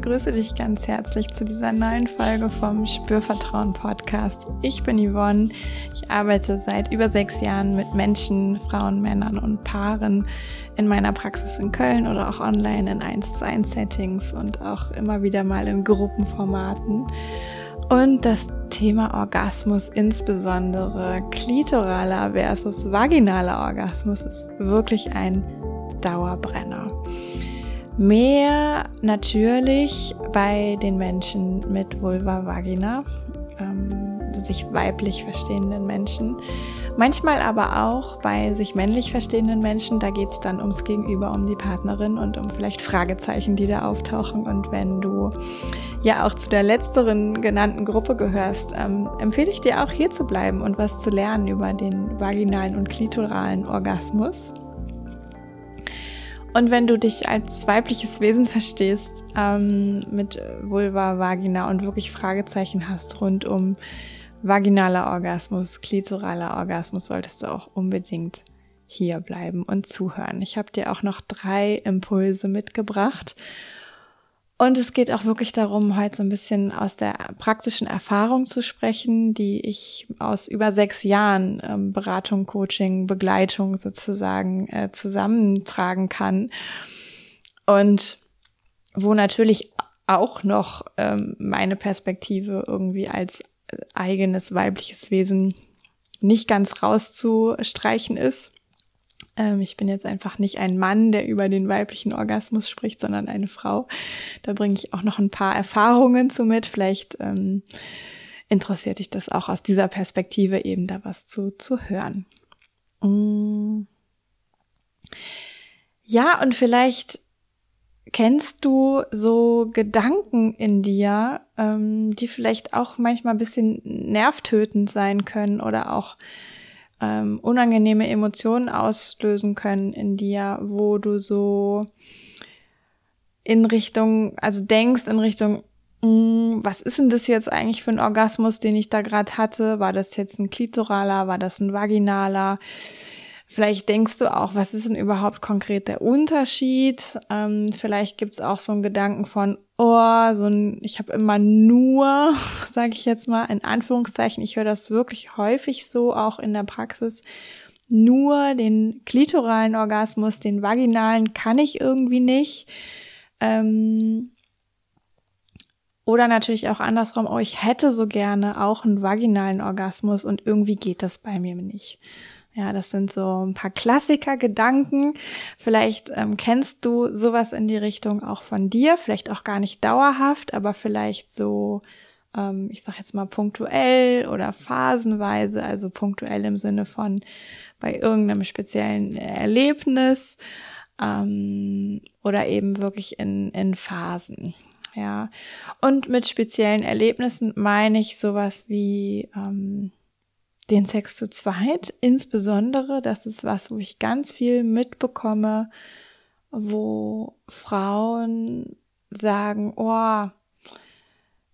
begrüße dich ganz herzlich zu dieser neuen Folge vom Spürvertrauen Podcast. Ich bin Yvonne. Ich arbeite seit über sechs Jahren mit Menschen, Frauen, Männern und Paaren in meiner Praxis in Köln oder auch online in 1 zu 1 Settings und auch immer wieder mal in Gruppenformaten. Und das Thema Orgasmus, insbesondere klitoraler versus vaginaler Orgasmus, ist wirklich ein Dauerbrenner. Mehr natürlich bei den Menschen mit Vulva Vagina, ähm, sich weiblich verstehenden Menschen. Manchmal aber auch bei sich männlich verstehenden Menschen, da geht es dann ums Gegenüber, um die Partnerin und um vielleicht Fragezeichen, die da auftauchen. Und wenn du ja auch zu der letzteren genannten Gruppe gehörst, ähm, empfehle ich dir auch hier zu bleiben und was zu lernen über den vaginalen und klitoralen Orgasmus. Und wenn du dich als weibliches Wesen verstehst, ähm, mit Vulva, Vagina und wirklich Fragezeichen hast rund um vaginaler Orgasmus, klitoraler Orgasmus, solltest du auch unbedingt hier bleiben und zuhören. Ich habe dir auch noch drei Impulse mitgebracht und es geht auch wirklich darum, heute so ein bisschen aus der praktischen Erfahrung zu sprechen, die ich aus über sechs Jahren ähm, Beratung, Coaching, Begleitung sozusagen äh, zusammentragen kann. Und wo natürlich auch noch ähm, meine Perspektive irgendwie als eigenes weibliches Wesen nicht ganz rauszustreichen ist. Ähm, ich bin jetzt einfach nicht ein Mann, der über den weiblichen Orgasmus spricht, sondern eine Frau. Da bringe ich auch noch ein paar Erfahrungen zu mit. Vielleicht ähm, interessiert dich das auch aus dieser Perspektive eben da was zu, zu hören. Mm. Ja, und vielleicht kennst du so Gedanken in dir, ähm, die vielleicht auch manchmal ein bisschen nervtötend sein können oder auch ähm, unangenehme Emotionen auslösen können in dir, wo du so in Richtung, also denkst in Richtung, mh, mm, was ist denn das jetzt eigentlich für ein Orgasmus, den ich da gerade hatte? War das jetzt ein klitoraler? War das ein vaginaler? Vielleicht denkst du auch, was ist denn überhaupt konkret der Unterschied? Ähm, vielleicht gibt's auch so einen Gedanken von, oh, so ein, ich habe immer nur, sage ich jetzt mal, in Anführungszeichen, ich höre das wirklich häufig so, auch in der Praxis, nur den klitoralen Orgasmus, den vaginalen kann ich irgendwie nicht. Ähm, oder natürlich auch andersrum, oh, ich hätte so gerne auch einen vaginalen Orgasmus und irgendwie geht das bei mir nicht. Ja, das sind so ein paar Klassiker-Gedanken. Vielleicht ähm, kennst du sowas in die Richtung auch von dir, vielleicht auch gar nicht dauerhaft, aber vielleicht so, ähm, ich sag jetzt mal punktuell oder phasenweise, also punktuell im Sinne von bei irgendeinem speziellen Erlebnis ähm, oder eben wirklich in, in Phasen. Ja, und mit speziellen Erlebnissen meine ich sowas wie ähm, den Sex zu zweit, insbesondere, das ist was, wo ich ganz viel mitbekomme, wo Frauen sagen, oh,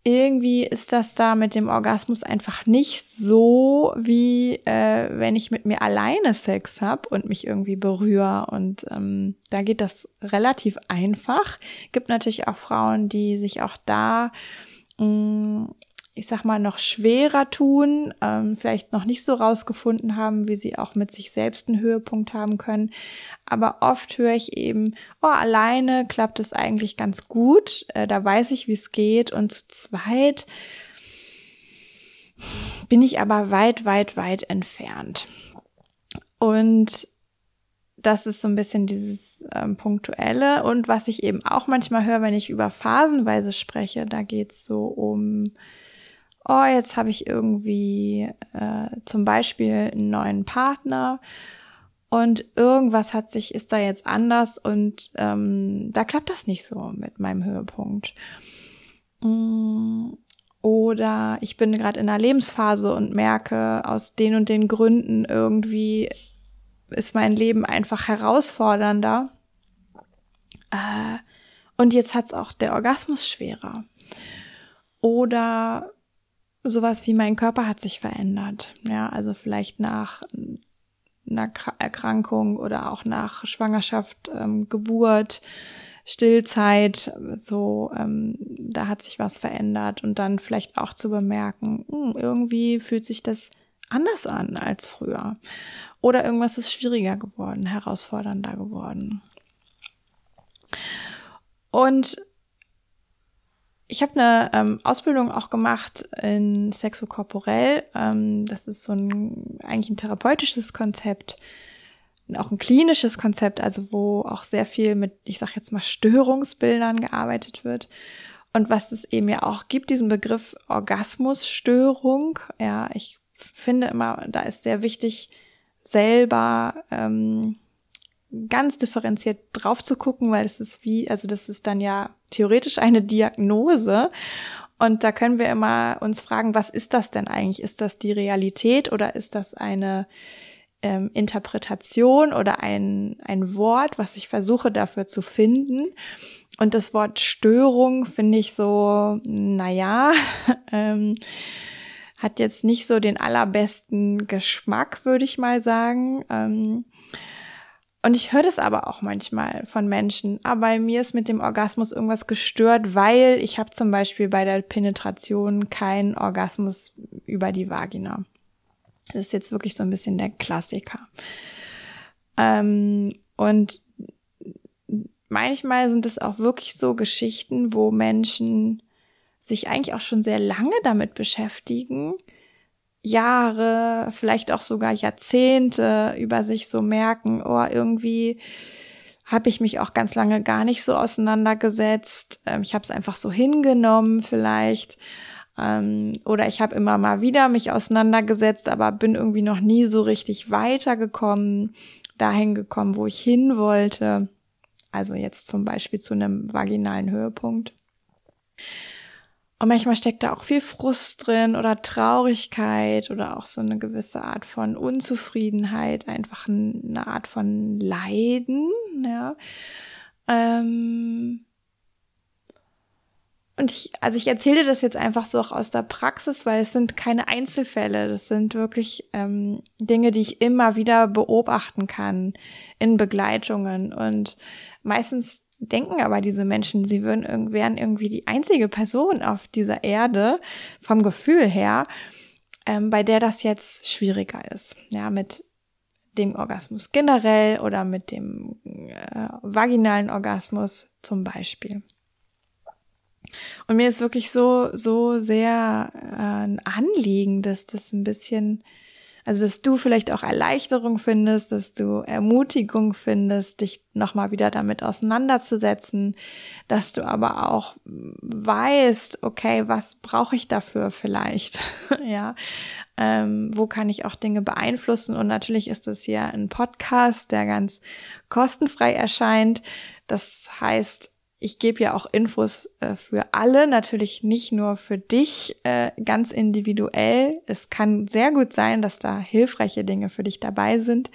irgendwie ist das da mit dem Orgasmus einfach nicht so, wie äh, wenn ich mit mir alleine Sex habe und mich irgendwie berühre. Und ähm, da geht das relativ einfach. Gibt natürlich auch Frauen, die sich auch da mm, ich sag mal, noch schwerer tun, ähm, vielleicht noch nicht so rausgefunden haben, wie sie auch mit sich selbst einen Höhepunkt haben können. Aber oft höre ich eben, oh, alleine klappt es eigentlich ganz gut, äh, da weiß ich, wie es geht. Und zu zweit bin ich aber weit, weit, weit entfernt. Und das ist so ein bisschen dieses ähm, Punktuelle. Und was ich eben auch manchmal höre, wenn ich über phasenweise spreche, da geht's so um oh, jetzt habe ich irgendwie äh, zum Beispiel einen neuen Partner und irgendwas hat sich, ist da jetzt anders und ähm, da klappt das nicht so mit meinem Höhepunkt. Mm, oder ich bin gerade in einer Lebensphase und merke aus den und den Gründen irgendwie ist mein Leben einfach herausfordernder. Äh, und jetzt hat's auch der Orgasmus schwerer. Oder sowas wie mein Körper hat sich verändert. Ja, also vielleicht nach einer Erkrankung oder auch nach Schwangerschaft, ähm, Geburt Stillzeit, so ähm, da hat sich was verändert und dann vielleicht auch zu bemerken, mh, hm, irgendwie fühlt sich das anders an als früher oder irgendwas ist schwieriger geworden, herausfordernder geworden. Und ich habe eine ähm, Ausbildung auch gemacht in Sexokorporell. Ähm, das ist so ein eigentlich ein therapeutisches Konzept, auch ein klinisches Konzept, also wo auch sehr viel mit, ich sage jetzt mal, Störungsbildern gearbeitet wird. Und was es eben ja auch gibt, diesen Begriff Orgasmusstörung. Ja, ich finde immer, da ist sehr wichtig, selber ähm, ganz differenziert drauf zu gucken, weil es ist wie, also das ist dann ja theoretisch eine Diagnose. Und da können wir immer uns fragen, was ist das denn eigentlich? Ist das die Realität oder ist das eine ähm, Interpretation oder ein, ein Wort, was ich versuche dafür zu finden? Und das Wort Störung finde ich so, naja, ähm, hat jetzt nicht so den allerbesten Geschmack, würde ich mal sagen. Ähm, und ich höre das aber auch manchmal von Menschen. Aber bei mir ist mit dem Orgasmus irgendwas gestört, weil ich habe zum Beispiel bei der Penetration keinen Orgasmus über die Vagina. Das ist jetzt wirklich so ein bisschen der Klassiker. Ähm, und manchmal sind es auch wirklich so Geschichten, wo Menschen sich eigentlich auch schon sehr lange damit beschäftigen Jahre, vielleicht auch sogar Jahrzehnte über sich so merken, oh, irgendwie habe ich mich auch ganz lange gar nicht so auseinandergesetzt. Ähm, ich habe es einfach so hingenommen vielleicht. Ähm, oder ich habe immer mal wieder mich auseinandergesetzt, aber bin irgendwie noch nie so richtig weitergekommen, dahin gekommen, wo ich hin wollte. Also jetzt zum Beispiel zu einem vaginalen Höhepunkt. Und manchmal steckt da auch viel Frust drin oder Traurigkeit oder auch so eine gewisse Art von Unzufriedenheit, einfach eine Art von Leiden, ja. Ähm und ich, also ich erzähle das jetzt einfach so auch aus der Praxis, weil es sind keine Einzelfälle, das sind wirklich ähm, Dinge, die ich immer wieder beobachten kann in Begleitungen. Und meistens denken aber diese Menschen, sie würden, wären irgendwie die einzige Person auf dieser Erde vom Gefühl her, ähm, bei der das jetzt schwieriger ist. Ja, mit dem Orgasmus generell oder mit dem äh, vaginalen Orgasmus zum Beispiel. Und mir ist wirklich so, so sehr äh, ein Anliegen, dass das ein bisschen also, dass du vielleicht auch Erleichterung findest, dass du Ermutigung findest, dich nochmal wieder damit auseinanderzusetzen, dass du aber auch weißt, okay, was brauche ich dafür vielleicht? ja, ähm, wo kann ich auch Dinge beeinflussen? Und natürlich ist das hier ein Podcast, der ganz kostenfrei erscheint. Das heißt, ich gebe ja auch Infos äh, für alle, natürlich nicht nur für dich, äh, ganz individuell. Es kann sehr gut sein, dass da hilfreiche Dinge für dich dabei sind.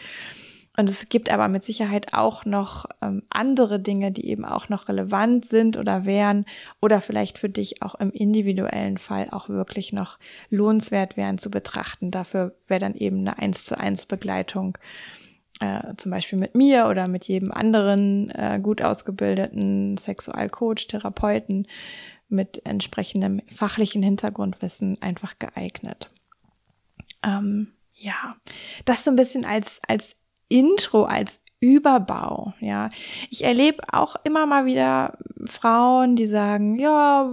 Und es gibt aber mit Sicherheit auch noch ähm, andere Dinge, die eben auch noch relevant sind oder wären oder vielleicht für dich auch im individuellen Fall auch wirklich noch lohnenswert wären zu betrachten. Dafür wäre dann eben eine eins zu eins Begleitung äh, zum Beispiel mit mir oder mit jedem anderen äh, gut ausgebildeten Sexualcoach, Therapeuten mit entsprechendem fachlichen Hintergrundwissen einfach geeignet. Ähm, ja, das so ein bisschen als, als Intro, als Überbau, ja. Ich erlebe auch immer mal wieder Frauen, die sagen, ja,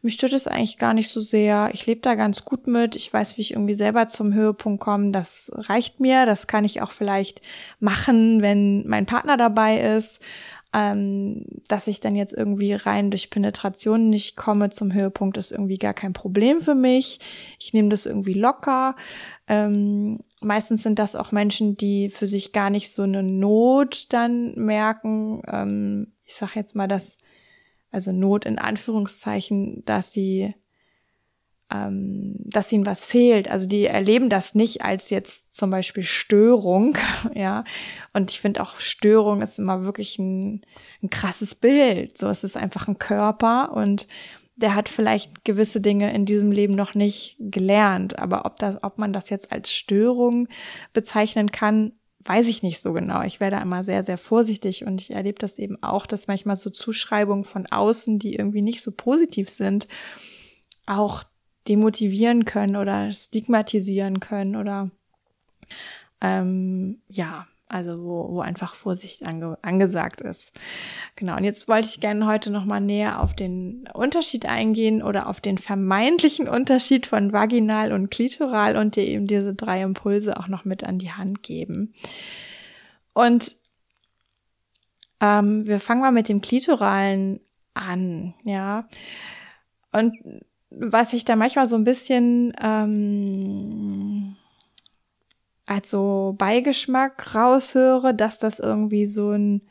mich stört es eigentlich gar nicht so sehr. Ich lebe da ganz gut mit. Ich weiß, wie ich irgendwie selber zum Höhepunkt komme. Das reicht mir. Das kann ich auch vielleicht machen, wenn mein Partner dabei ist. Ähm, dass ich dann jetzt irgendwie rein durch Penetration nicht komme zum Höhepunkt, ist irgendwie gar kein Problem für mich. Ich nehme das irgendwie locker. Ähm, meistens sind das auch Menschen, die für sich gar nicht so eine Not dann merken. Ähm, ich sage jetzt mal, dass, also Not in Anführungszeichen, dass sie ähm, dass ihnen was fehlt. Also die erleben das nicht als jetzt zum Beispiel Störung, ja. Und ich finde auch Störung ist immer wirklich ein, ein krasses Bild. So, es ist einfach ein Körper und der hat vielleicht gewisse Dinge in diesem Leben noch nicht gelernt. Aber ob, das, ob man das jetzt als Störung bezeichnen kann, weiß ich nicht so genau. Ich werde immer sehr, sehr vorsichtig und ich erlebe das eben auch, dass manchmal so Zuschreibungen von außen, die irgendwie nicht so positiv sind, auch demotivieren können oder stigmatisieren können oder ähm, ja, also wo, wo einfach Vorsicht ange, angesagt ist. Genau, und jetzt wollte ich gerne heute nochmal näher auf den Unterschied eingehen oder auf den vermeintlichen Unterschied von vaginal und klitoral und dir eben diese drei Impulse auch noch mit an die Hand geben. Und ähm, wir fangen mal mit dem Klitoralen an, ja. Und was ich da manchmal so ein bisschen ähm, als so Beigeschmack raushöre, dass das irgendwie so ein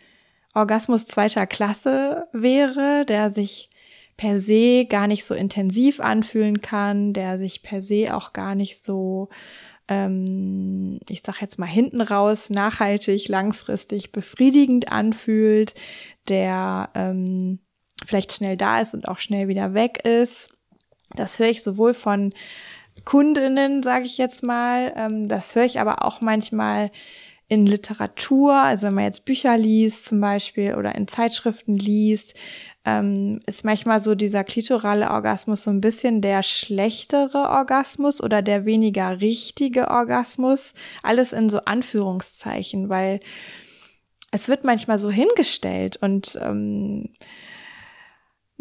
Orgasmus zweiter Klasse wäre, der sich per se gar nicht so intensiv anfühlen kann, der sich per se auch gar nicht so, ähm, ich sag jetzt mal hinten raus, nachhaltig, langfristig befriedigend anfühlt, der ähm, vielleicht schnell da ist und auch schnell wieder weg ist. Das höre ich sowohl von Kundinnen, sage ich jetzt mal. Ähm, das höre ich aber auch manchmal in Literatur, also wenn man jetzt Bücher liest zum Beispiel oder in Zeitschriften liest, ähm, ist manchmal so dieser klitorale Orgasmus so ein bisschen der schlechtere Orgasmus oder der weniger richtige Orgasmus. Alles in so Anführungszeichen, weil es wird manchmal so hingestellt und ähm,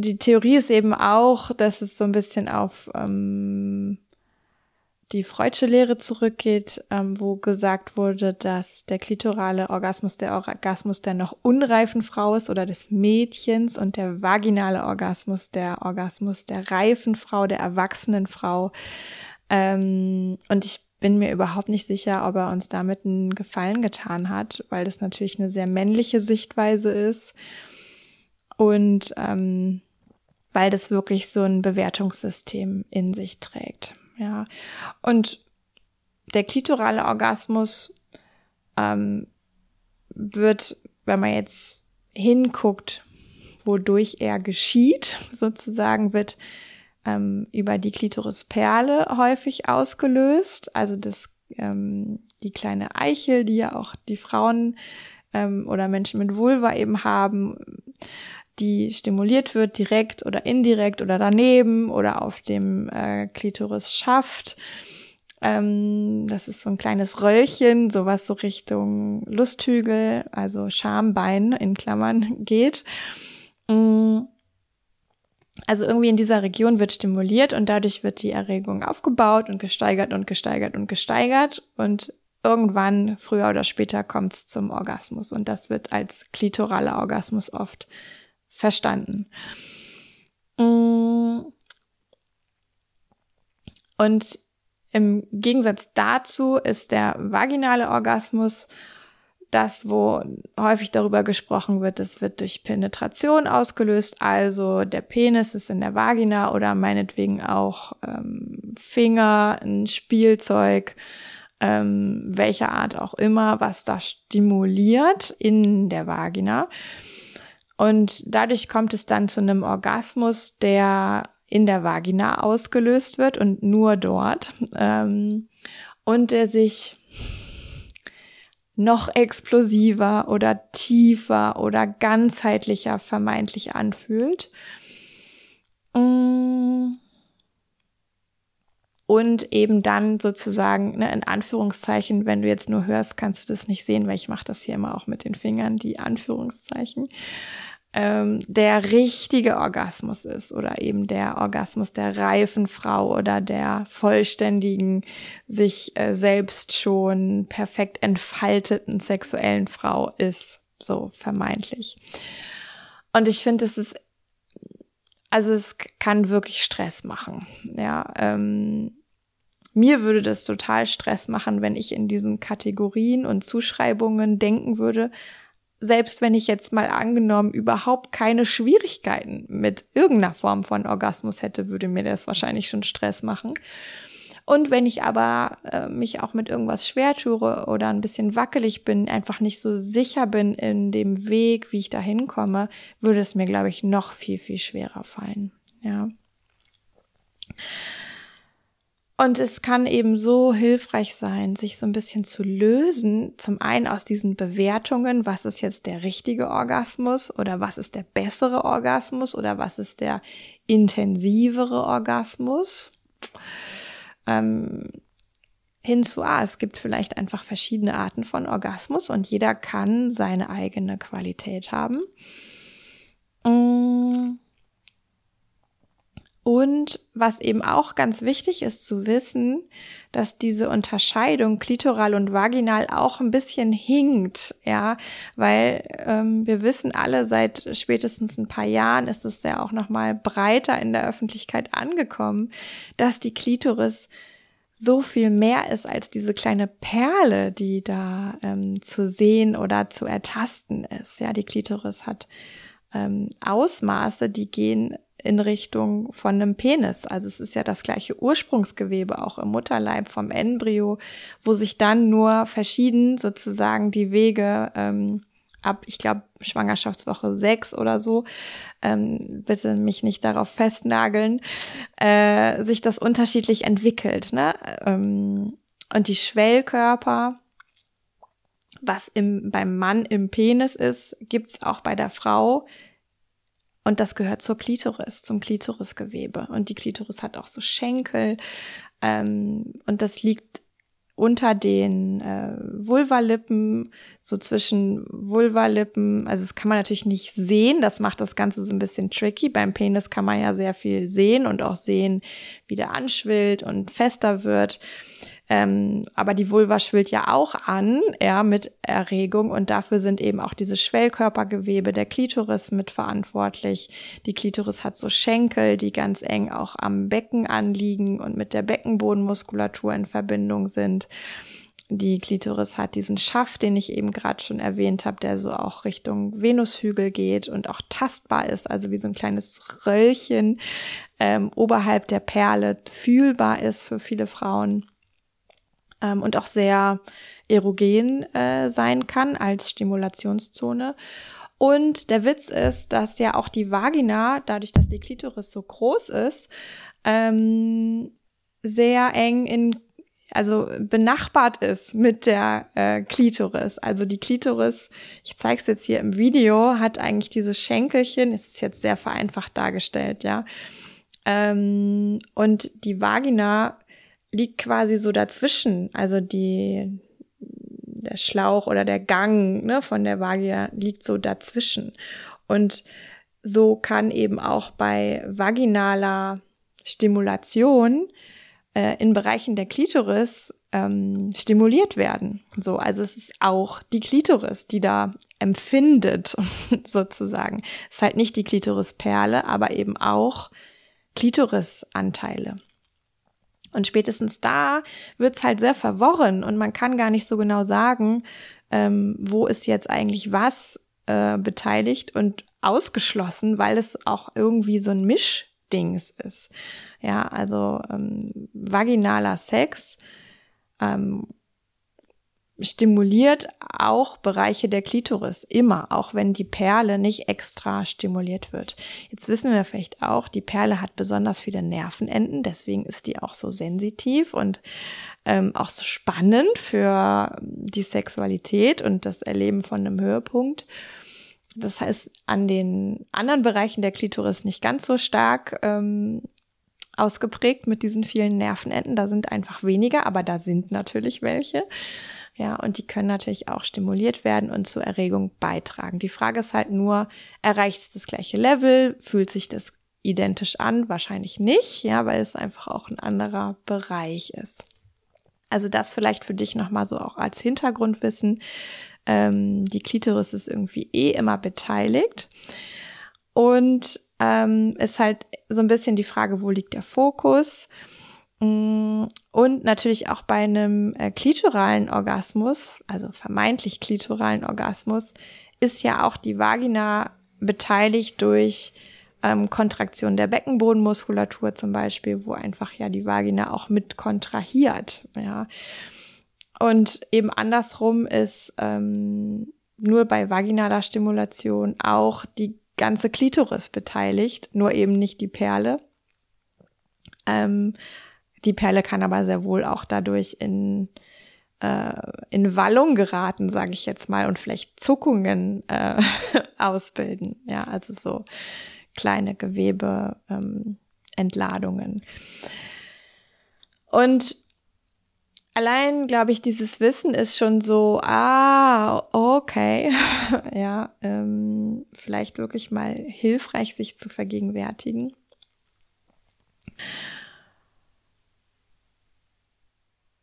die Theorie ist eben auch, dass es so ein bisschen auf ähm, die Freudsche Lehre zurückgeht, ähm, wo gesagt wurde, dass der klitorale Orgasmus der Orgasmus der noch unreifen Frau ist oder des Mädchens und der vaginale Orgasmus der Orgasmus der reifen Frau, der erwachsenen Frau. Ähm, und ich bin mir überhaupt nicht sicher, ob er uns damit einen Gefallen getan hat, weil das natürlich eine sehr männliche Sichtweise ist und ähm, weil das wirklich so ein Bewertungssystem in sich trägt. Ja. Und der klitorale Orgasmus ähm, wird, wenn man jetzt hinguckt, wodurch er geschieht, sozusagen, wird ähm, über die Klitorisperle häufig ausgelöst. Also das, ähm, die kleine Eichel, die ja auch die Frauen ähm, oder Menschen mit Vulva eben haben die stimuliert wird, direkt oder indirekt oder daneben oder auf dem äh, Klitoris schafft. Ähm, das ist so ein kleines Röllchen, sowas so Richtung Lusthügel, also Schambein in Klammern geht. Mm. Also irgendwie in dieser Region wird stimuliert und dadurch wird die Erregung aufgebaut und gesteigert und gesteigert und gesteigert und irgendwann, früher oder später, kommt es zum Orgasmus und das wird als klitoraler Orgasmus oft verstanden. Mm. Und im Gegensatz dazu ist der vaginale Orgasmus das, wo häufig darüber gesprochen wird, das wird durch Penetration ausgelöst, also der Penis ist in der Vagina oder meinetwegen auch ähm, Finger, ein Spielzeug, ähm, welcher Art auch immer, was da stimuliert in der Vagina. Und dadurch kommt es dann zu einem Orgasmus, der in der Vagina ausgelöst wird und nur dort. Ähm, und der sich noch explosiver oder tiefer oder ganzheitlicher vermeintlich anfühlt. Mm. Und eben dann sozusagen, ne, in Anführungszeichen, wenn du jetzt nur hörst, kannst du das nicht sehen, weil ich mache das hier immer auch mit den Fingern, die Anführungszeichen ähm, der richtige Orgasmus ist oder eben der Orgasmus der reifen Frau oder der vollständigen, sich äh, selbst schon perfekt entfalteten sexuellen Frau ist, so vermeintlich. Und ich finde, es ist, also es kann wirklich Stress machen. Ja, ähm, mir würde das total Stress machen, wenn ich in diesen Kategorien und Zuschreibungen denken würde, selbst wenn ich jetzt mal angenommen überhaupt keine Schwierigkeiten mit irgendeiner Form von Orgasmus hätte, würde mir das wahrscheinlich schon Stress machen. Und wenn ich aber äh, mich auch mit irgendwas schwer tue oder ein bisschen wackelig bin, einfach nicht so sicher bin in dem Weg, wie ich da hinkomme, würde es mir, glaube ich, noch viel, viel schwerer fallen. Ja. Und es kann eben so hilfreich sein, sich so ein bisschen zu lösen, zum einen aus diesen Bewertungen, was ist jetzt der richtige Orgasmus oder was ist der bessere Orgasmus oder was ist der intensivere Orgasmus. Ähm, hinzu, ah, es gibt vielleicht einfach verschiedene Arten von Orgasmus und jeder kann seine eigene Qualität haben. Mm. Und was eben auch ganz wichtig ist zu wissen, dass diese Unterscheidung klitoral und vaginal auch ein bisschen hinkt, ja, weil ähm, wir wissen alle, seit spätestens ein paar Jahren ist es ja auch noch mal breiter in der Öffentlichkeit angekommen, dass die Klitoris so viel mehr ist als diese kleine Perle, die da ähm, zu sehen oder zu ertasten ist. Ja, die Klitoris hat ähm, Ausmaße, die gehen in Richtung von einem Penis. Also es ist ja das gleiche Ursprungsgewebe auch im Mutterleib vom Embryo, wo sich dann nur verschieden sozusagen die Wege ähm, ab, ich glaube, Schwangerschaftswoche sechs oder so, ähm, bitte mich nicht darauf festnageln, äh, sich das unterschiedlich entwickelt. Ne? Ähm, und die Schwellkörper, was im, beim Mann im Penis ist, gibt's auch bei der Frau und das gehört zur Klitoris, zum Klitorisgewebe. Und die Klitoris hat auch so Schenkel. Ähm, und das liegt unter den äh, Vulvalippen, so zwischen Vulvalippen. Also das kann man natürlich nicht sehen. Das macht das Ganze so ein bisschen tricky. Beim Penis kann man ja sehr viel sehen und auch sehen, wie der anschwillt und fester wird. Ähm, aber die Vulva schwillt ja auch an, ja, mit Erregung und dafür sind eben auch diese Schwellkörpergewebe der Klitoris mitverantwortlich. Die Klitoris hat so Schenkel, die ganz eng auch am Becken anliegen und mit der Beckenbodenmuskulatur in Verbindung sind. Die Klitoris hat diesen Schaft, den ich eben gerade schon erwähnt habe, der so auch Richtung Venushügel geht und auch tastbar ist, also wie so ein kleines Röllchen ähm, oberhalb der Perle fühlbar ist für viele Frauen ähm, und auch sehr erogen äh, sein kann als Stimulationszone. Und der Witz ist, dass ja auch die Vagina, dadurch, dass die Klitoris so groß ist, ähm, sehr eng in also benachbart ist mit der äh, Klitoris. Also die Klitoris, ich zeige es jetzt hier im Video, hat eigentlich diese Schenkelchen, ist jetzt sehr vereinfacht dargestellt, ja. Ähm, und die Vagina liegt quasi so dazwischen. Also die, der Schlauch oder der Gang ne, von der Vagina liegt so dazwischen. Und so kann eben auch bei vaginaler Stimulation äh, in Bereichen der Klitoris ähm, stimuliert werden. So, also es ist auch die Klitoris, die da empfindet, sozusagen. Es ist halt nicht die Klitorisperle, aber eben auch Klitorisanteile. Und spätestens da wird's halt sehr verworren und man kann gar nicht so genau sagen, ähm, wo ist jetzt eigentlich was äh, beteiligt und ausgeschlossen, weil es auch irgendwie so ein Mischdings ist. Ja, also ähm, vaginaler Sex ähm, stimuliert auch Bereiche der Klitoris immer, auch wenn die Perle nicht extra stimuliert wird. Jetzt wissen wir vielleicht auch, die Perle hat besonders viele Nervenenden, deswegen ist die auch so sensitiv und ähm, auch so spannend für die Sexualität und das Erleben von einem Höhepunkt. Das heißt, an den anderen Bereichen der Klitoris nicht ganz so stark ähm, ausgeprägt mit diesen vielen Nervenenden. Da sind einfach weniger, aber da sind natürlich welche. Ja, und die können natürlich auch stimuliert werden und zur Erregung beitragen. Die Frage ist halt nur, erreicht es das gleiche Level? Fühlt sich das identisch an? Wahrscheinlich nicht, ja, weil es einfach auch ein anderer Bereich ist. Also das vielleicht für dich nochmal so auch als Hintergrundwissen. Ähm, die Klitoris ist irgendwie eh immer beteiligt. Und ähm, ist halt so ein bisschen die Frage, wo liegt der Fokus? Mm, und natürlich auch bei einem äh, klitoralen Orgasmus, also vermeintlich klitoralen Orgasmus, ist ja auch die Vagina beteiligt durch ähm, Kontraktion der Beckenbodenmuskulatur zum Beispiel, wo einfach ja die Vagina auch mit kontrahiert. Ja. Und eben andersrum ist ähm, nur bei vaginaler Stimulation auch die ganze Klitoris beteiligt, nur eben nicht die Perle. Ähm, Die Perle kann aber sehr wohl auch dadurch in, äh, in Wallung geraten, sage ich jetzt mal, und vielleicht Zuckungen äh, ausbilden. Ja, also so kleine Gewebeentladungen. Ähm, und allein, glaube ich, dieses Wissen ist schon so, ah, okay, ja, ähm, vielleicht wirklich mal hilfreich, sich zu vergegenwärtigen.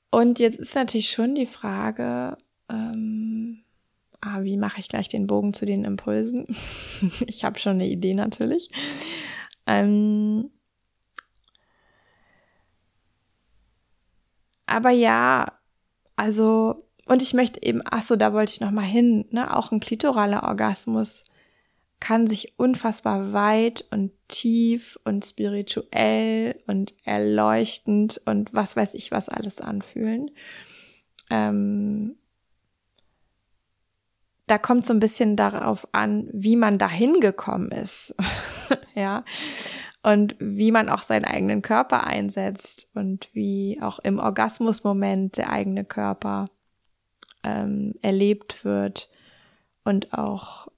Und jetzt ist natürlich schon die Frage, ähm, ah, wie mache ich gleich den Bogen zu den Impulsen? ich habe schon eine Idee natürlich. Ähm, aber ja, also, und ich möchte eben, ach so, da wollte ich noch mal hin, ne, auch ein klitoraler Orgasmus kann sich unfassbar weit und tief und spirituell und erleuchtend und was weiß ich was alles anfühlen. Ähm, da kommt so ein bisschen darauf an, wie man dahin gekommen ist. ja. Und wie man auch seinen eigenen Körper einsetzt und wie auch im Orgasmusmoment der eigene Körper ähm, erlebt wird und auch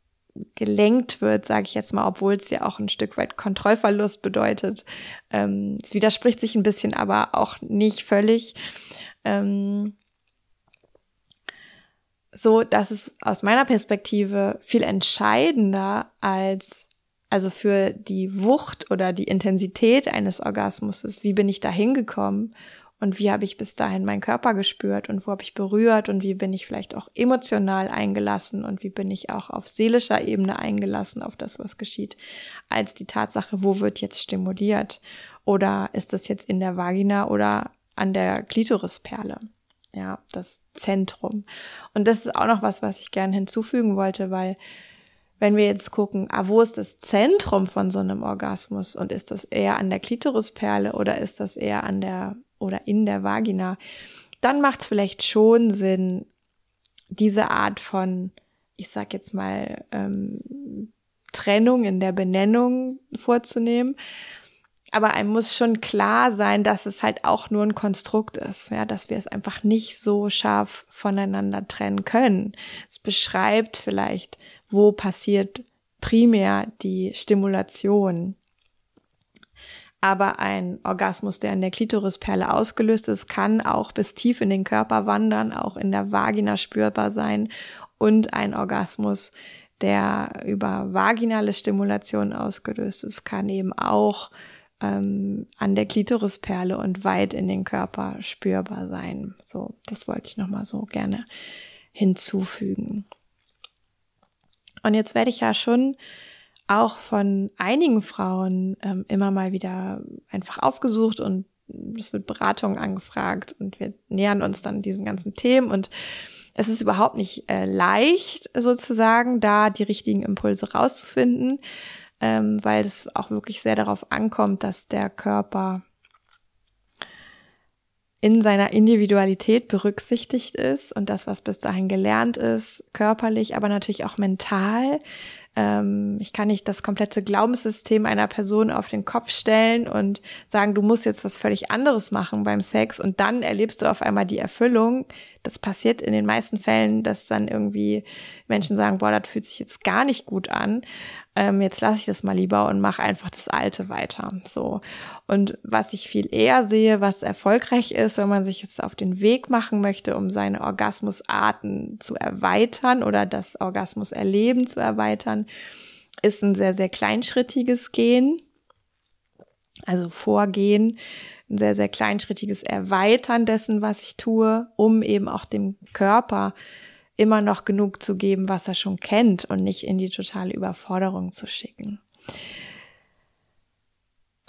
gelenkt wird, sage ich jetzt mal, obwohl es ja auch ein Stück weit Kontrollverlust bedeutet. Ähm, es widerspricht sich ein bisschen, aber auch nicht völlig. Ähm, so, dass es aus meiner Perspektive viel entscheidender als also für die Wucht oder die Intensität eines Orgasmus ist, wie bin ich da hingekommen und wie habe ich bis dahin meinen Körper gespürt und wo habe ich berührt und wie bin ich vielleicht auch emotional eingelassen und wie bin ich auch auf seelischer Ebene eingelassen auf das, was geschieht, als die Tatsache, wo wird jetzt stimuliert oder ist das jetzt in der Vagina oder an der Klitorisperle. Ja, das Zentrum. Und das ist auch noch was, was ich gerne hinzufügen wollte, weil wenn wir jetzt gucken, ah, wo ist das Zentrum von so einem Orgasmus und ist das eher an der Klitorisperle oder ist das eher an der oder in der Vagina, dann macht es vielleicht schon Sinn, diese Art von, ich sag jetzt mal, ähm, Trennung in der Benennung vorzunehmen. Aber einem muss schon klar sein, dass es halt auch nur ein Konstrukt ist, ja, dass wir es einfach nicht so scharf voneinander trennen können. Es beschreibt vielleicht, wo passiert primär die Stimulation aber ein Orgasmus, der in der Klitorisperle ausgelöst ist, kann auch bis tief in den Körper wandern, auch in der Vagina spürbar sein und ein Orgasmus, der über vaginale Stimulation ausgelöst ist, kann eben auch ähm, an der Klitorisperle und weit in den Körper spürbar sein. So, das wollte ich nochmal so gerne hinzufügen. Und jetzt werde ich ja schon auch von einigen Frauen ähm, immer mal wieder einfach aufgesucht und es wird Beratung angefragt und wir nähern uns dann diesen ganzen Themen. Und es ist überhaupt nicht äh, leicht sozusagen, da die richtigen Impulse rauszufinden, ähm, weil es auch wirklich sehr darauf ankommt, dass der Körper in seiner Individualität berücksichtigt ist und das, was bis dahin gelernt ist, körperlich, aber natürlich auch mental, ähm, ich kann nicht das komplette Glaubenssystem einer Person auf den Kopf stellen und sagen, du musst jetzt was völlig anderes machen beim Sex und dann erlebst du auf einmal die Erfüllung. Das passiert in den meisten Fällen, dass dann irgendwie Menschen sagen, boah, das fühlt sich jetzt gar nicht gut an ähm, jetzt lasse ich das mal lieber und mache einfach das Alte weiter. So. Und was ich viel eher sehe, was erfolgreich ist, wenn man sich jetzt auf den Weg machen möchte, um seine Orgasmusarten zu erweitern oder das Orgasmuserleben zu erweitern, ist ein sehr, sehr kleinschrittiges Gehen. Also Vorgehen, ein sehr, sehr kleinschrittiges Erweitern dessen, was ich tue, um eben auch dem Körper immer noch genug zu geben, was er schon kennt und nicht in die totale Überforderung zu schicken.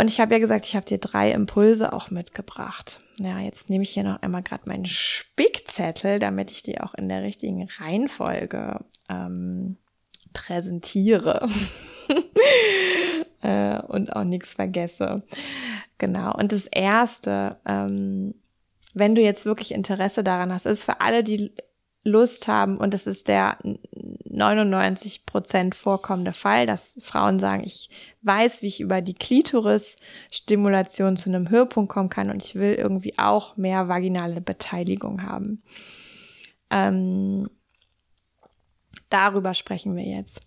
Und ich habe ja gesagt, ich habe dir drei Impulse auch mitgebracht. Ja, jetzt nehme ich hier noch einmal gerade meinen Spickzettel, damit ich die auch in der richtigen Reihenfolge ähm, präsentiere äh, und auch nichts vergesse. Genau. Und das erste, ähm, wenn du jetzt wirklich Interesse daran hast, ist für alle, die Lust haben, und das ist der 99 Prozent vorkommende Fall, dass Frauen sagen, ich weiß, wie ich über die Klitoris-Stimulation zu einem Höhepunkt kommen kann und ich will irgendwie auch mehr vaginale Beteiligung haben. Ähm, darüber sprechen wir jetzt.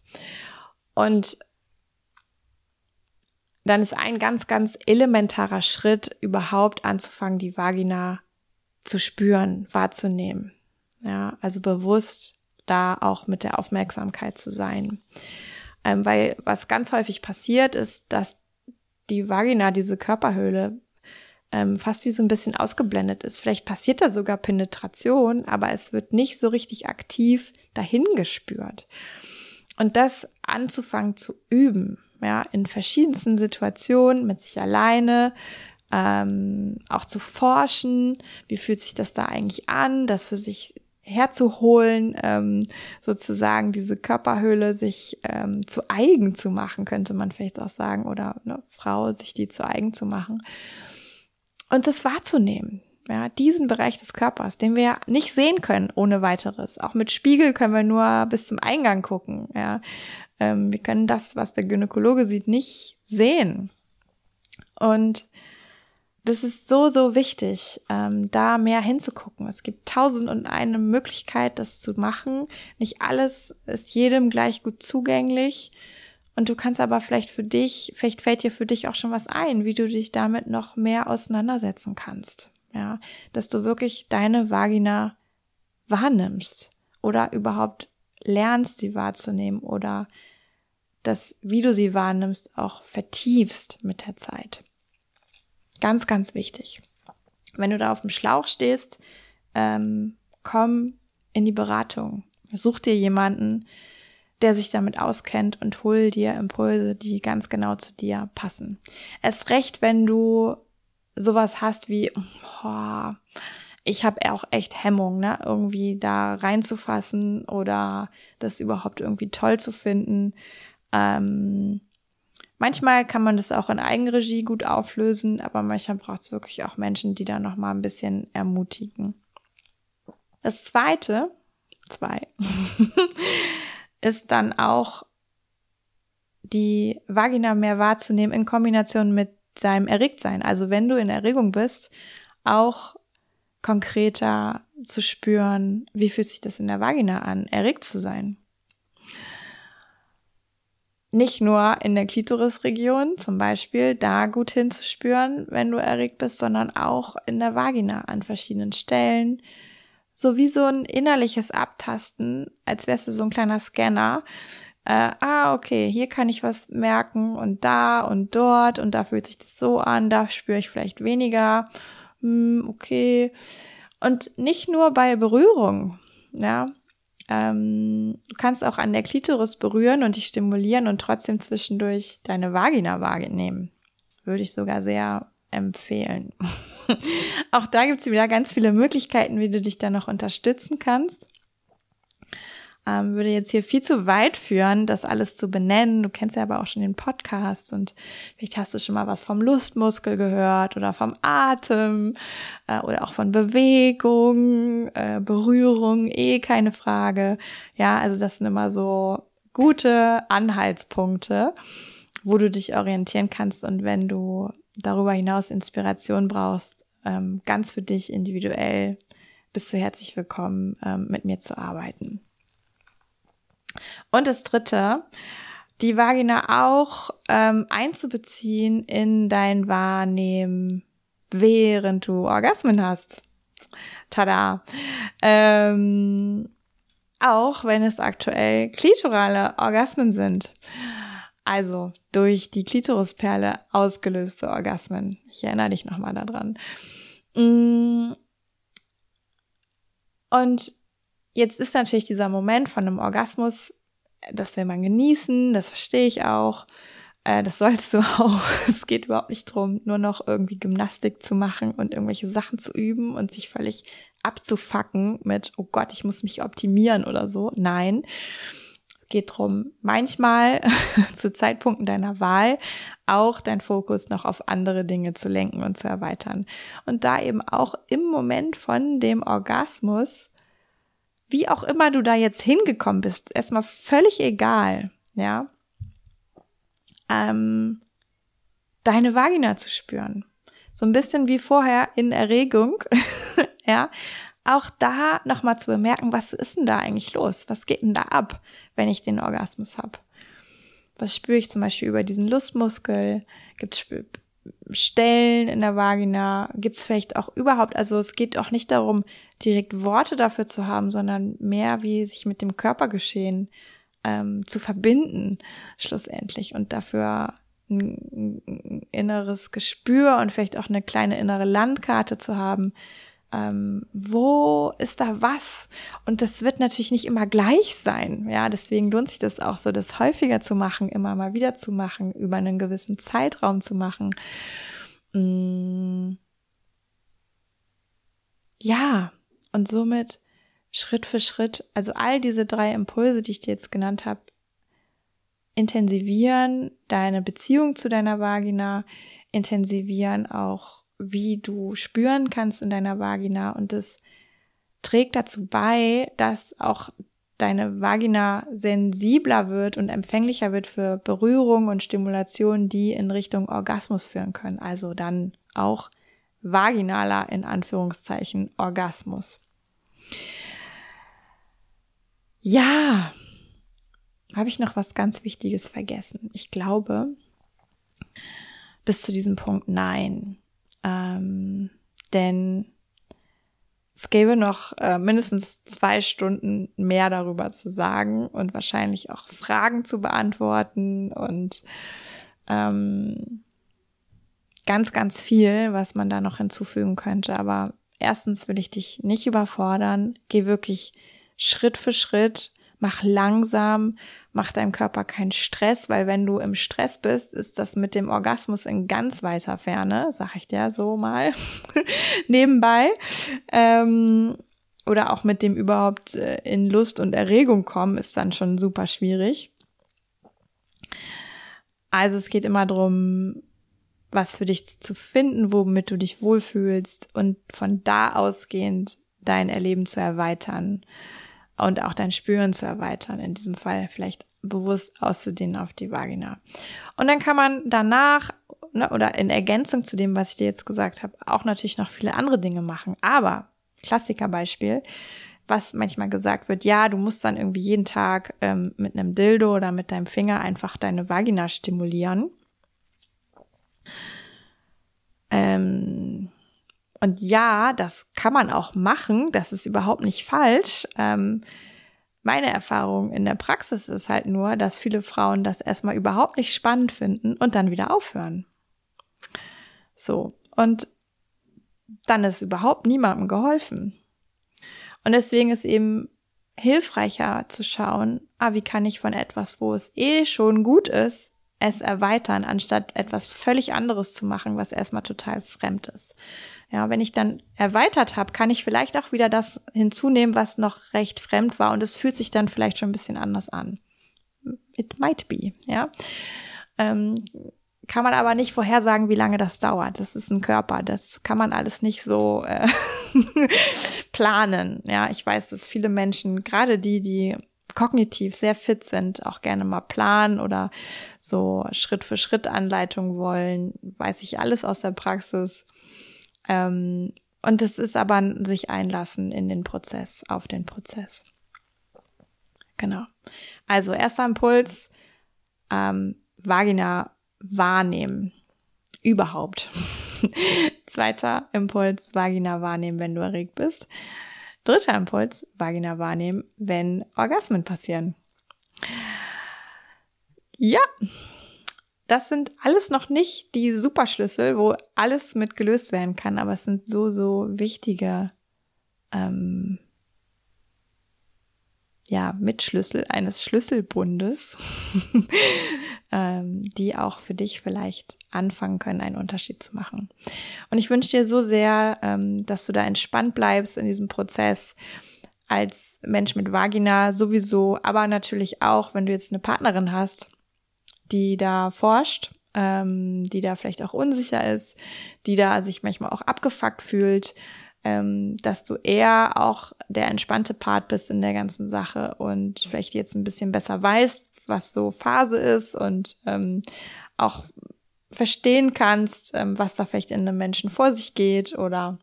Und dann ist ein ganz, ganz elementarer Schritt, überhaupt anzufangen, die Vagina zu spüren, wahrzunehmen. Ja, also bewusst da auch mit der Aufmerksamkeit zu sein. Ähm, weil was ganz häufig passiert ist, dass die Vagina, diese Körperhöhle, ähm, fast wie so ein bisschen ausgeblendet ist. Vielleicht passiert da sogar Penetration, aber es wird nicht so richtig aktiv dahin gespürt. Und das anzufangen zu üben, ja, in verschiedensten Situationen, mit sich alleine, ähm, auch zu forschen, wie fühlt sich das da eigentlich an, das für sich herzuholen, ähm, sozusagen diese Körperhöhle sich ähm, zu eigen zu machen, könnte man vielleicht auch sagen, oder eine Frau sich die zu eigen zu machen. Und das wahrzunehmen, ja, diesen Bereich des Körpers, den wir nicht sehen können ohne weiteres. Auch mit Spiegel können wir nur bis zum Eingang gucken, ja. Ähm, wir können das, was der Gynäkologe sieht, nicht sehen. Und das ist so, so wichtig, ähm, da mehr hinzugucken. Es gibt tausend und eine Möglichkeit, das zu machen. Nicht alles ist jedem gleich gut zugänglich. Und du kannst aber vielleicht für dich, vielleicht fällt dir für dich auch schon was ein, wie du dich damit noch mehr auseinandersetzen kannst. Ja, dass du wirklich deine Vagina wahrnimmst oder überhaupt lernst, sie wahrzunehmen oder das, wie du sie wahrnimmst, auch vertiefst mit der Zeit. Ganz, ganz wichtig. Wenn du da auf dem Schlauch stehst, ähm, komm in die Beratung. Such dir jemanden, der sich damit auskennt und hol dir Impulse, die ganz genau zu dir passen. Es recht, wenn du sowas hast wie, oh, ich habe auch echt Hemmung, ne, irgendwie da reinzufassen oder das überhaupt irgendwie toll zu finden. Ähm, Manchmal kann man das auch in Eigenregie gut auflösen, aber manchmal braucht es wirklich auch Menschen, die da noch mal ein bisschen ermutigen. Das zweite, zwei, ist dann auch die Vagina mehr wahrzunehmen in Kombination mit seinem Erregtsein. Also wenn du in Erregung bist, auch konkreter zu spüren, wie fühlt sich das in der Vagina an, erregt zu sein nicht nur in der Klitorisregion zum Beispiel da gut hinzuspüren, wenn du erregt bist, sondern auch in der Vagina an verschiedenen Stellen. So wie so ein innerliches Abtasten, als wärst du so ein kleiner Scanner. Äh, ah, okay, hier kann ich was merken und da und dort und da fühlt sich das so an, da spüre ich vielleicht weniger. Hm, okay. Und nicht nur bei Berührung, ja, ähm, du kannst auch an der Klitoris berühren und dich stimulieren und trotzdem zwischendurch deine Vagina wahrnehmen. Würde ich sogar sehr empfehlen. auch da gibt es wieder ganz viele Möglichkeiten, wie du dich da noch unterstützen kannst ähm, würde jetzt hier viel zu weit führen, das alles zu benennen. Du kennst ja aber auch schon den Podcast und vielleicht hast du schon mal was vom Lustmuskel gehört oder vom Atem äh, oder auch von Bewegung, äh, Berührung, eh keine Frage. Ja, also das sind immer so gute Anhaltspunkte, wo du dich orientieren kannst und wenn du darüber hinaus Inspiration brauchst, ähm, ganz für dich individuell bist du herzlich willkommen, ähm, mit mir zu arbeiten. Und das dritte, die Vagina auch ähm, einzubeziehen in dein Wahrnehmen, während du Orgasmen hast. Tada. Ähm, auch wenn es aktuell klitorale Orgasmen sind. Also durch die Klitorisperle ausgelöste Orgasmen. Ich erinnere dich nochmal daran. Mm. Und Jetzt ist natürlich dieser Moment von einem Orgasmus, das will man genießen, das verstehe ich auch. Äh, das sollst du auch. Es geht überhaupt nicht drum, nur noch irgendwie Gymnastik zu machen und irgendwelche Sachen zu üben und sich völlig abzufacken mit, oh Gott, ich muss mich optimieren oder so. Nein. Es geht drum, manchmal zu Zeitpunkten deiner Wahl auch dein Fokus noch auf andere Dinge zu lenken und zu erweitern. Und da eben auch im Moment von dem Orgasmus wie auch immer du da jetzt hingekommen bist, erstmal völlig egal, ja, ähm, deine Vagina zu spüren. So ein bisschen wie vorher in Erregung, ja, auch da nochmal zu bemerken, was ist denn da eigentlich los? Was geht denn da ab, wenn ich den Orgasmus habe? Was spüre ich zum Beispiel über diesen Lustmuskel? Gibt es Stellen in der Vagina? Gibt es vielleicht auch überhaupt, also es geht auch nicht darum, direkt Worte dafür zu haben, sondern mehr wie sich mit dem Körpergeschehen ähm, zu verbinden, schlussendlich. Und dafür ein, inneres Gespür und vielleicht auch eine kleine innere Landkarte zu haben, ähm, wo ist da was? Und das wird natürlich nicht immer gleich sein. Ja, deswegen lohnt sich das auch so, das häufiger zu machen, immer mal wieder zu machen, über einen gewissen Zeitraum zu machen. Mm. Ja, und somit Schritt für Schritt, also all diese drei Impulse, die ich dir jetzt genannt habe, intensivieren deine Beziehung zu deiner Vagina, intensivieren auch wie du spüren kannst in deiner Vagina und es trägt dazu bei, dass auch deine Vagina sensibler wird und empfänglicher wird für Berührung und Stimulation, die in Richtung Orgasmus führen können. Also dann auch vaginaler in Anführungszeichen Orgasmus. Ja, habe ich noch was ganz Wichtiges vergessen? Ich glaube, bis zu diesem Punkt nein. Ähm, denn es gäbe noch äh, mindestens zwei Stunden mehr darüber zu sagen und wahrscheinlich auch Fragen zu beantworten und ähm, ganz, ganz viel, was man da noch hinzufügen könnte. Aber erstens will ich dich nicht überfordern. Geh wirklich Schritt für Schritt mach langsam, mach deinem Körper keinen Stress, weil wenn du im Stress bist, ist das mit dem Orgasmus in ganz weiter Ferne, sag ich dir so mal nebenbei. Ähm, oder auch mit dem überhaupt äh, in Lust und Erregung kommen, ist dann schon super schwierig. Also es geht immer darum, was für dich zu finden, womit du dich wohlfühlst und von da ausgehend dein Erleben zu erweitern und auch dein Spüren zu erweitern. In diesem Fall vielleicht bewusst auszudehnen auf die Vagina. Und dann kann man danach ne, oder in Ergänzung zu dem, was ich dir jetzt gesagt habe, auch natürlich noch viele andere Dinge machen. Aber Klassikerbeispiel, was manchmal gesagt wird, ja, du musst dann irgendwie jeden Tag ähm, mit einem Dildo oder mit deinem Finger einfach deine Vagina stimulieren. Ähm, und ja, das kann man auch machen, das ist überhaupt nicht falsch. Ähm, meine Erfahrung in der Praxis ist halt nur, dass viele Frauen das erstmal überhaupt nicht spannend finden und dann wieder aufhören. So. Und dann ist überhaupt niemandem geholfen. Und deswegen ist eben hilfreicher zu schauen, ah, wie kann ich von etwas, wo es eh schon gut ist, es erweitern, anstatt etwas völlig anderes zu machen, was erstmal total fremd ist. Ja, wenn ich dann erweitert habe, kann ich vielleicht auch wieder das hinzunehmen, was noch recht fremd war und es fühlt sich dann vielleicht schon ein bisschen anders an. It might be, ja. Ähm, kann man aber nicht vorhersagen, wie lange das dauert. Das ist ein Körper. Das kann man alles nicht so äh, planen. Ja, ich weiß, dass viele Menschen, gerade die, die kognitiv sehr fit sind, auch gerne mal planen oder so Schritt für Schritt Anleitungen wollen. Weiß ich alles aus der Praxis. Ähm, und es ist aber sich einlassen in den Prozess, auf den Prozess. Genau. Also erster Impuls, ähm, Vagina wahrnehmen. Überhaupt. Zweiter Impuls, Vagina wahrnehmen, wenn du erregt bist. Dritter Impuls, Vagina wahrnehmen, wenn Orgasmen passieren. Ja, das sind alles noch nicht die Superschlüssel, wo alles mit gelöst werden kann, aber es sind so, so wichtige ähm, ja, Mitschlüssel eines Schlüsselbundes, ähm, die auch für dich vielleicht anfangen können, einen Unterschied zu machen. Und ich wünsche dir so sehr, ähm, dass du da entspannt bleibst in diesem Prozess als Mensch mit Vagina sowieso, aber natürlich auch, wenn du jetzt eine Partnerin hast, die da forscht, ähm, die da vielleicht auch unsicher ist, die da sich manchmal auch abgefuckt fühlt, ähm, dass du eher auch der entspannte Part bist in der ganzen Sache und vielleicht jetzt ein bisschen besser weißt, was so Phase ist und ähm, auch verstehen kannst, ähm, was da vielleicht in einem Menschen vor sich geht oder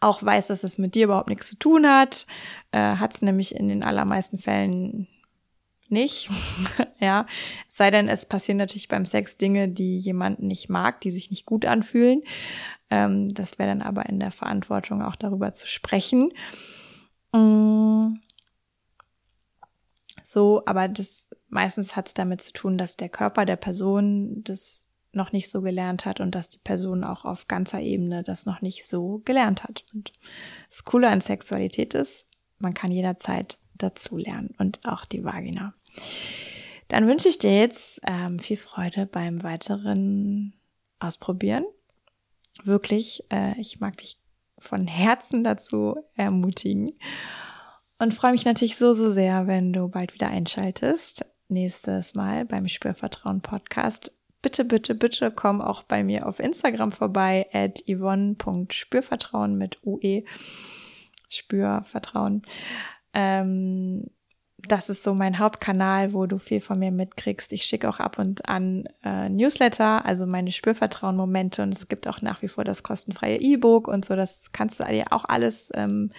auch weiß, dass es mit dir überhaupt nichts zu tun hat, äh, hat es nämlich in den allermeisten Fällen nicht. ja, sei denn, es passieren natürlich beim Sex Dinge, die jemanden nicht mag, die sich nicht gut anfühlen. Ähm, das wäre dann aber in der Verantwortung auch darüber zu sprechen. Mm. So, aber das meistens hat es damit zu tun, dass der Körper der Person das noch nicht so gelernt hat und dass die Person auch auf ganzer Ebene das noch nicht so gelernt hat. Und das Coole an Sexualität ist, man kann jederzeit dazu lernen und auch die Vagina. Dann wünsche ich dir jetzt ähm, viel Freude beim weiteren Ausprobieren. Wirklich, äh, ich mag dich von Herzen dazu ermutigen und freue mich natürlich so, so sehr, wenn du bald wieder einschaltest. Nächstes Mal beim Spürvertrauen Podcast bitte, bitte, bitte komm auch bei mir auf Instagram vorbei at yvonne.spürvertrauen mit UE. Spürvertrauen. Ähm, das ist so mein Hauptkanal, wo du viel von mir mitkriegst. Ich schicke auch ab und an äh, Newsletter, also meine Spürvertrauen-Momente und es gibt auch nach wie vor das kostenfreie E-Book und so. Das kannst du dir auch alles ähm,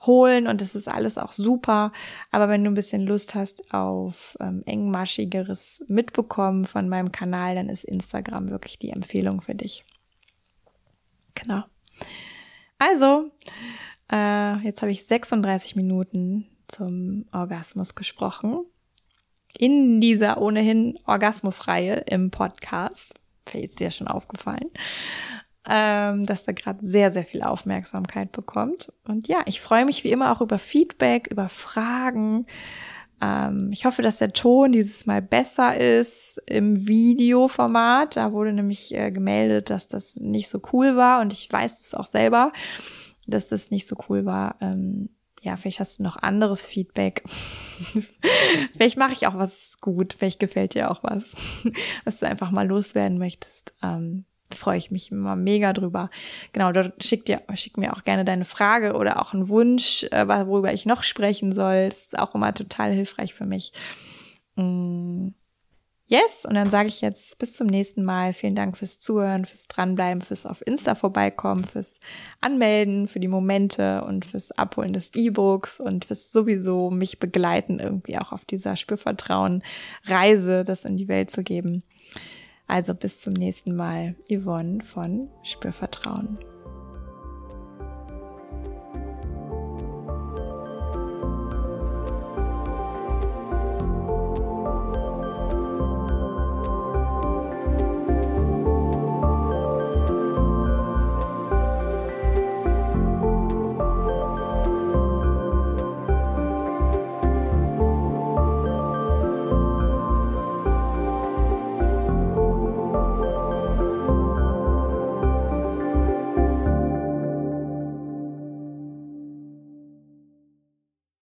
holen und das ist alles auch super. Aber wenn du ein bisschen Lust hast auf ähm, engmaschigeres Mitbekommen von meinem Kanal, dann ist Instagram wirklich die Empfehlung für dich. Genau. Also, äh, jetzt habe ich 36 Minuten zum Orgasmus gesprochen. In dieser ohnehin Orgasmusreihe im Podcast. Vielleicht ist dir schon aufgefallen ähm, dass da gerade sehr, sehr viel Aufmerksamkeit bekommt. Und ja, ich freue mich wie immer auch über Feedback, über Fragen. Ähm, ich hoffe, dass der Ton dieses Mal besser ist im Videoformat. Da wurde nämlich äh, gemeldet, dass das nicht so cool war. Und ich weiß es auch selber, dass das nicht so cool war. Ähm, ja, vielleicht hast du noch anderes Feedback. vielleicht mache ich auch was gut, vielleicht gefällt dir auch was, was du einfach mal loswerden möchtest. Ähm, freue ich mich immer mega drüber. Genau, dort schick dir, schick mir auch gerne deine Frage oder auch einen Wunsch, äh, worüber ich noch sprechen soll. Das ist auch immer total hilfreich für mich. Mm. Yes, und dann sage ich jetzt bis zum nächsten Mal. Vielen Dank fürs Zuhören, fürs Dranbleiben, fürs auf Insta vorbeikommen, fürs Anmelden, für die Momente und fürs Abholen des E-Books und fürs sowieso mich begleiten, irgendwie auch auf dieser Spürvertrauen-Reise, das in die Welt zu geben. Also bis zum nächsten Mal, Yvonne von Spürvertrauen.